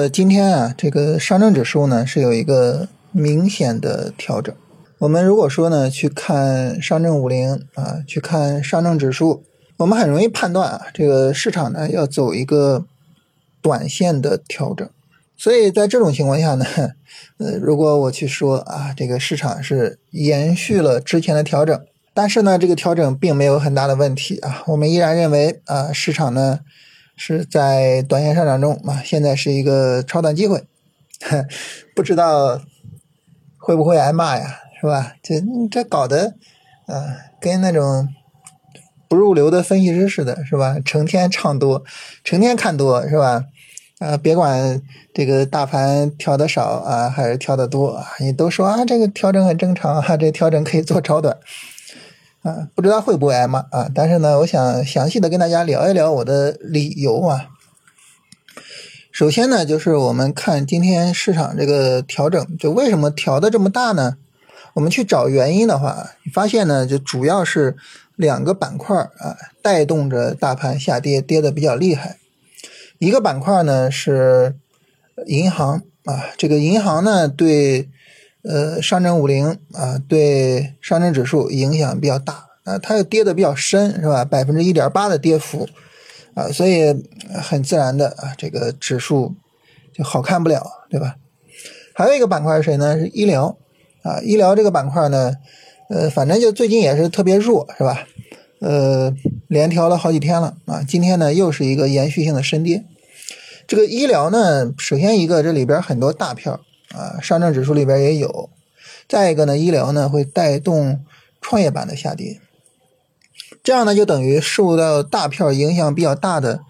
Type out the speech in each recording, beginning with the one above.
个今天啊，这个上证指数呢是有一个明显的调整。我们如果说呢去看上证五零啊，去看上证指数，我们很容易判断啊，这个市场呢要走一个短线的调整。所以在这种情况下呢，呃，如果我去说啊，这个市场是延续了之前的调整，但是呢，这个调整并没有很大的问题啊，我们依然认为啊，市场呢。是在短线上涨中啊，现在是一个超短机会，不知道会不会挨骂呀，是吧？这这搞得啊，跟那种不入流的分析师似的，是吧？成天唱多，成天看多，是吧？啊，别管这个大盘调的少啊，还是调的多啊，你都说啊，这个调整很正常啊，这调整可以做超短。啊，不知道会不会挨骂啊？但是呢，我想详细的跟大家聊一聊我的理由啊。首先呢，就是我们看今天市场这个调整，就为什么调的这么大呢？我们去找原因的话，你发现呢，就主要是两个板块啊，带动着大盘下跌，跌的比较厉害。一个板块呢是银行啊，这个银行呢对。呃，上证五零啊，对上证指数影响比较大啊，它又跌的比较深，是吧？百分之一点八的跌幅啊，所以很自然的啊，这个指数就好看不了，对吧？还有一个板块是谁呢？是医疗啊，医疗这个板块呢，呃，反正就最近也是特别弱，是吧？呃，连调了好几天了啊，今天呢又是一个延续性的深跌。这个医疗呢，首先一个这里边很多大票。啊，上证指数里边也有。再一个呢，医疗呢会带动创业板的下跌，这样呢就等于受到大票影响比较大的，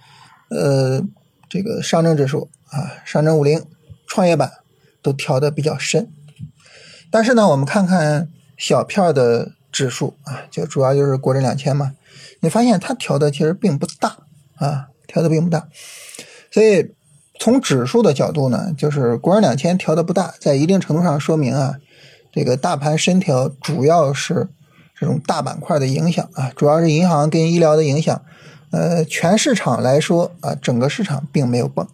呃，这个上证指数啊，上证五零、创业板都调的比较深。但是呢，我们看看小票的指数啊，就主要就是国证两千嘛，你发现它调的其实并不大啊，调的并不大，所以。从指数的角度呢，就是国证两千调的不大，在一定程度上说明啊，这个大盘深调主要是这种大板块的影响啊，主要是银行跟医疗的影响。呃，全市场来说啊，整个市场并没有崩。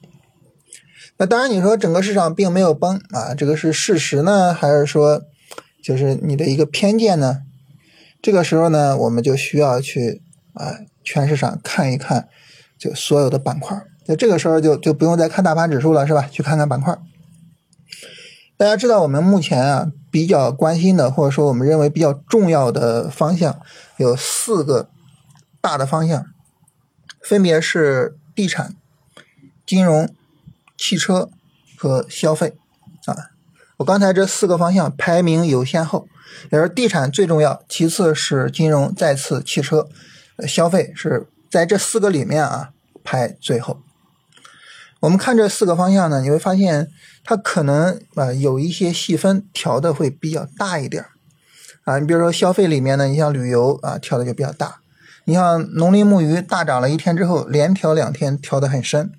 那当然，你说整个市场并没有崩啊，这个是事实呢，还是说就是你的一个偏见呢？这个时候呢，我们就需要去啊，全市场看一看，就所有的板块。那这个时候就就不用再看大盘指数了，是吧？去看看板块。大家知道我们目前啊比较关心的，或者说我们认为比较重要的方向有四个大的方向，分别是地产、金融、汽车和消费啊。我刚才这四个方向排名有先后，也是地产最重要，其次是金融，再次汽车，消费是在这四个里面啊排最后。我们看这四个方向呢，你会发现它可能啊有一些细分调的会比较大一点啊。你比如说消费里面呢，你像旅游啊调的就比较大，你像农林牧渔大涨了一天之后，连调两天调的很深，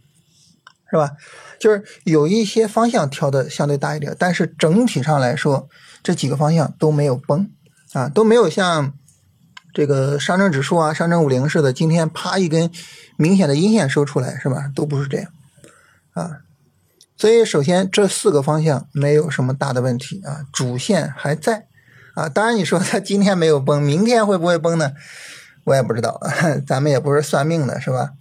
是吧？就是有一些方向调的相对大一点，但是整体上来说，这几个方向都没有崩啊，都没有像这个上证指数啊、上证五零似的，今天啪一根明显的阴线收出来，是吧？都不是这样。啊，所以首先这四个方向没有什么大的问题啊，主线还在啊。当然你说它今天没有崩，明天会不会崩呢？我也不知道，咱们也不是算命的，是吧？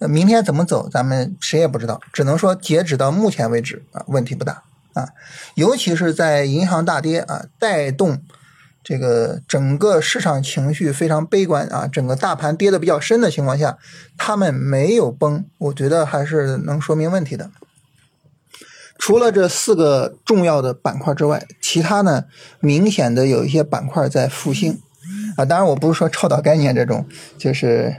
明天怎么走，咱们谁也不知道，只能说截止到目前为止啊，问题不大啊。尤其是在银行大跌啊，带动这个整个市场情绪非常悲观啊，整个大盘跌的比较深的情况下。他们没有崩，我觉得还是能说明问题的。除了这四个重要的板块之外，其他呢明显的有一些板块在复兴啊。当然，我不是说超导概念这种，就是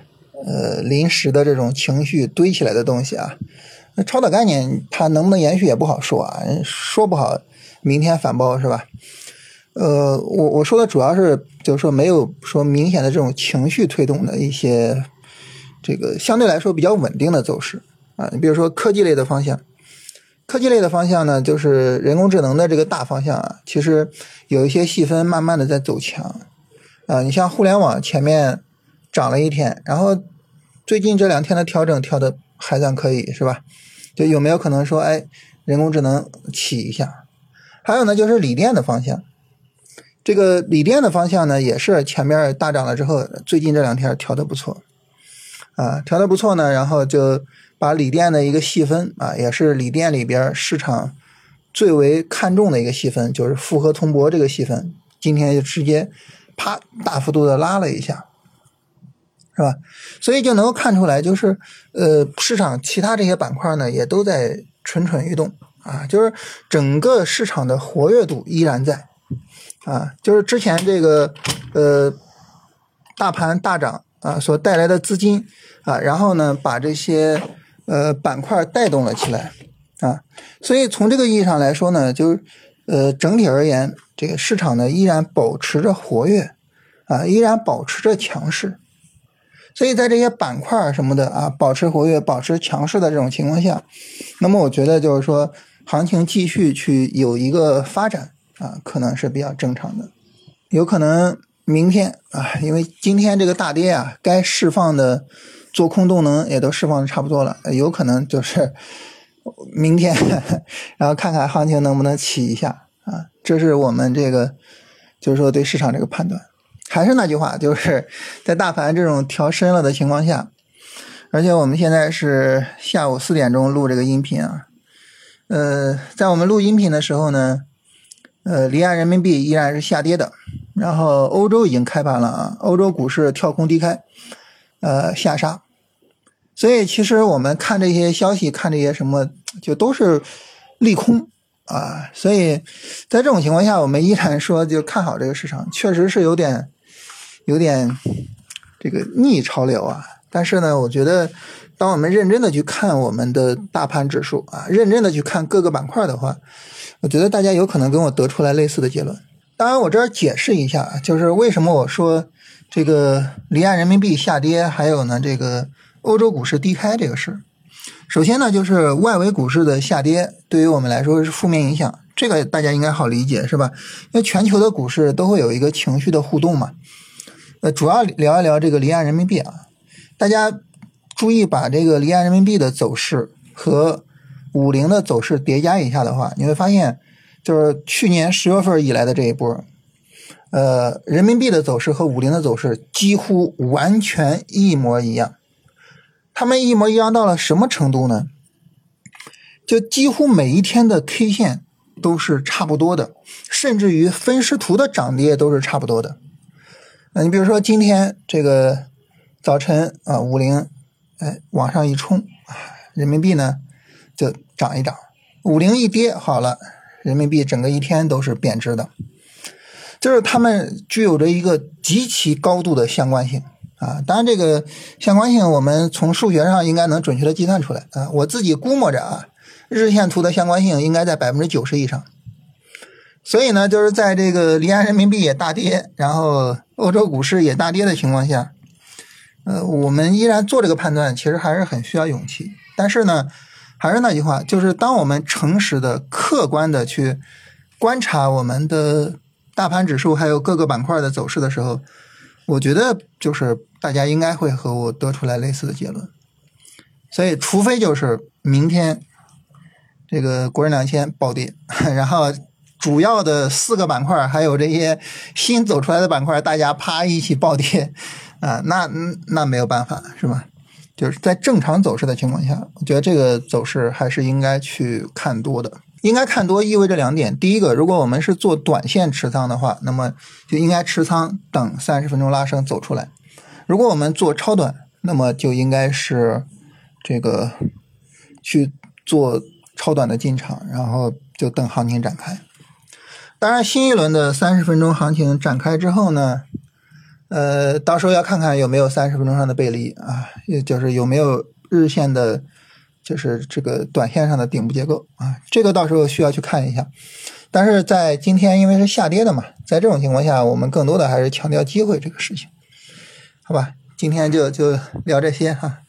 呃临时的这种情绪堆起来的东西啊。那超导概念它能不能延续也不好说啊，说不好明天反包是吧？呃，我我说的主要是就是说没有说明显的这种情绪推动的一些。这个相对来说比较稳定的走势啊，你比如说科技类的方向，科技类的方向呢，就是人工智能的这个大方向啊，其实有一些细分慢慢的在走强啊。你像互联网前面涨了一天，然后最近这两天的调整调的还算可以是吧？就有没有可能说，哎，人工智能起一下？还有呢，就是锂电的方向。这个锂电的方向呢，也是前面大涨了之后，最近这两天调的不错，啊，调的不错呢，然后就把锂电的一个细分啊，也是锂电里边市场最为看重的一个细分，就是复合铜箔这个细分，今天就直接啪大幅度的拉了一下，是吧？所以就能够看出来，就是呃，市场其他这些板块呢，也都在蠢蠢欲动啊，就是整个市场的活跃度依然在。啊，就是之前这个呃大盘大涨啊所带来的资金啊，然后呢把这些呃板块带动了起来啊，所以从这个意义上来说呢，就是呃整体而言，这个市场呢依然保持着活跃啊，依然保持着强势，所以在这些板块什么的啊保持活跃、保持强势的这种情况下，那么我觉得就是说行情继续去有一个发展。啊，可能是比较正常的，有可能明天啊，因为今天这个大跌啊，该释放的做空动能也都释放的差不多了，有可能就是明天，然后看看行情能不能起一下啊，这是我们这个就是说对市场这个判断。还是那句话，就是在大盘这种调深了的情况下，而且我们现在是下午四点钟录这个音频啊，呃，在我们录音频的时候呢。呃，离岸人民币依然是下跌的，然后欧洲已经开盘了啊，欧洲股市跳空低开，呃下杀，所以其实我们看这些消息，看这些什么，就都是利空啊，所以在这种情况下，我们依然说就看好这个市场，确实是有点有点这个逆潮流啊，但是呢，我觉得当我们认真的去看我们的大盘指数啊，认真的去看各个板块的话。我觉得大家有可能跟我得出来类似的结论。当然，我这儿解释一下，就是为什么我说这个离岸人民币下跌，还有呢这个欧洲股市低开这个事。首先呢，就是外围股市的下跌对于我们来说是负面影响，这个大家应该好理解，是吧？因为全球的股市都会有一个情绪的互动嘛。呃，主要聊一聊这个离岸人民币啊，大家注意把这个离岸人民币的走势和。五零的走势叠加一下的话，你会发现，就是去年十月份以来的这一波，呃，人民币的走势和五零的走势几乎完全一模一样。他们一模一样到了什么程度呢？就几乎每一天的 K 线都是差不多的，甚至于分时图的涨跌都是差不多的。那你比如说今天这个早晨啊，五零哎往上一冲啊，人民币呢？就涨一涨，五零一跌好了，人民币整个一天都是贬值的，就是它们具有着一个极其高度的相关性啊。当然，这个相关性我们从数学上应该能准确的计算出来啊。我自己估摸着啊，日线图的相关性应该在百分之九十以上。所以呢，就是在这个离岸人民币也大跌，然后欧洲股市也大跌的情况下，呃，我们依然做这个判断，其实还是很需要勇气。但是呢。还是那句话，就是当我们诚实的、客观的去观察我们的大盘指数还有各个板块的走势的时候，我觉得就是大家应该会和我得出来类似的结论。所以，除非就是明天这个国证两千暴跌，然后主要的四个板块还有这些新走出来的板块，大家啪一起暴跌啊，那那没有办法，是吧？就是在正常走势的情况下，我觉得这个走势还是应该去看多的。应该看多意味着两点：第一个，如果我们是做短线持仓的话，那么就应该持仓等三十分钟拉升走出来；如果我们做超短，那么就应该是这个去做超短的进场，然后就等行情展开。当然，新一轮的三十分钟行情展开之后呢？呃，到时候要看看有没有三十分钟上的背离啊，也就是有没有日线的，就是这个短线上的顶部结构啊，这个到时候需要去看一下。但是在今天因为是下跌的嘛，在这种情况下，我们更多的还是强调机会这个事情，好吧？今天就就聊这些哈。